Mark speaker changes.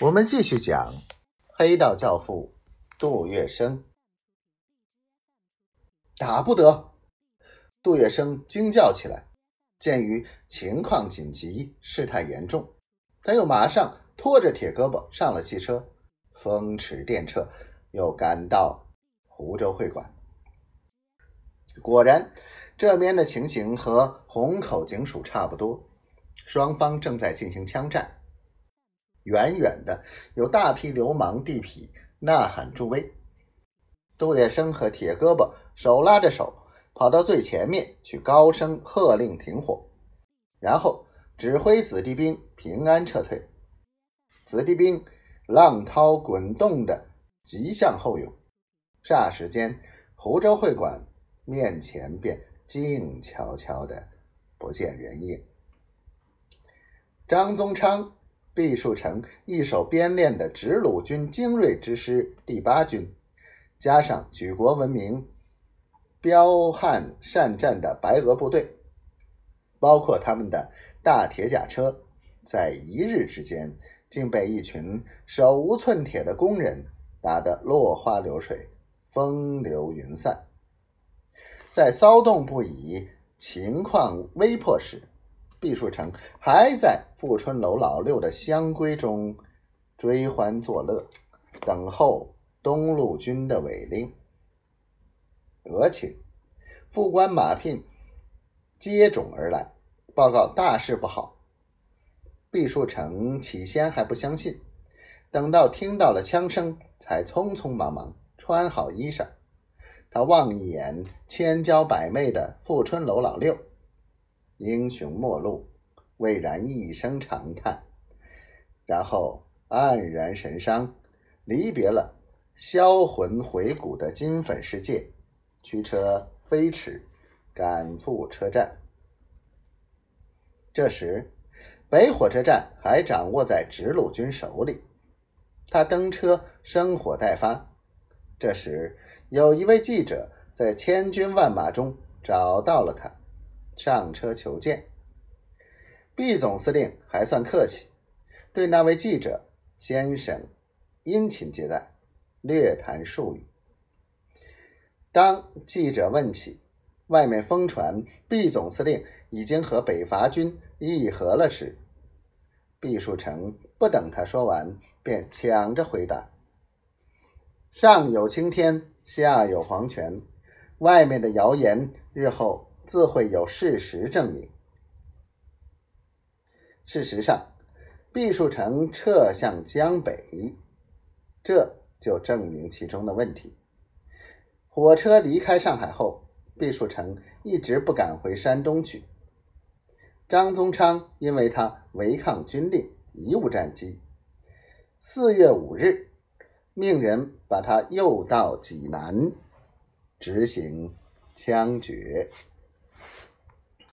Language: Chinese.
Speaker 1: 我们继续讲黑道教父杜月笙。打不得！杜月笙惊叫起来。鉴于情况紧急，事态严重，他又马上拖着铁胳膊上了汽车，风驰电掣，又赶到湖州会馆。果然，这边的情形和虹口警署差不多，双方正在进行枪战。远远的有大批流氓地痞呐喊助威，杜月笙和铁胳膊手拉着手跑到最前面去，高声喝令停火，然后指挥子弟兵平安撤退。子弟兵浪涛滚动的急向后涌，霎时间，湖州会馆面前便静悄悄的，不见人影。张宗昌。毕树成一手编练的直鲁军精锐之师第八军，加上举国闻名、彪悍善战的白俄部队，包括他们的大铁甲车，在一日之间竟被一群手无寸铁的工人打得落花流水、风流云散。在骚动不已、情况危迫时，毕树成还在富春楼老六的香闺中追欢作乐，等候东路军的委令。俄顷，副官马聘接踵而来，报告大事不好。毕树成起先还不相信，等到听到了枪声，才匆匆忙忙穿好衣裳。他望一眼千娇百媚的富春楼老六。英雄末路，魏然一声长叹，然后黯然神伤，离别了销魂回骨的金粉世界，驱车飞驰，赶赴车站。这时，北火车站还掌握在直鲁军手里，他登车生火待发。这时，有一位记者在千军万马中找到了他。上车求见，毕总司令还算客气，对那位记者先生殷勤接待，略谈数语。当记者问起外面疯传毕总司令已经和北伐军议和了时，毕树成不等他说完，便抢着回答：“上有青天，下有黄泉，外面的谣言日后。”自会有事实证明。事实上，毕树成撤向江北，这就证明其中的问题。火车离开上海后，毕树成一直不敢回山东去。张宗昌因为他违抗军令，贻误战机，四月五日，命人把他诱到济南，执行枪决。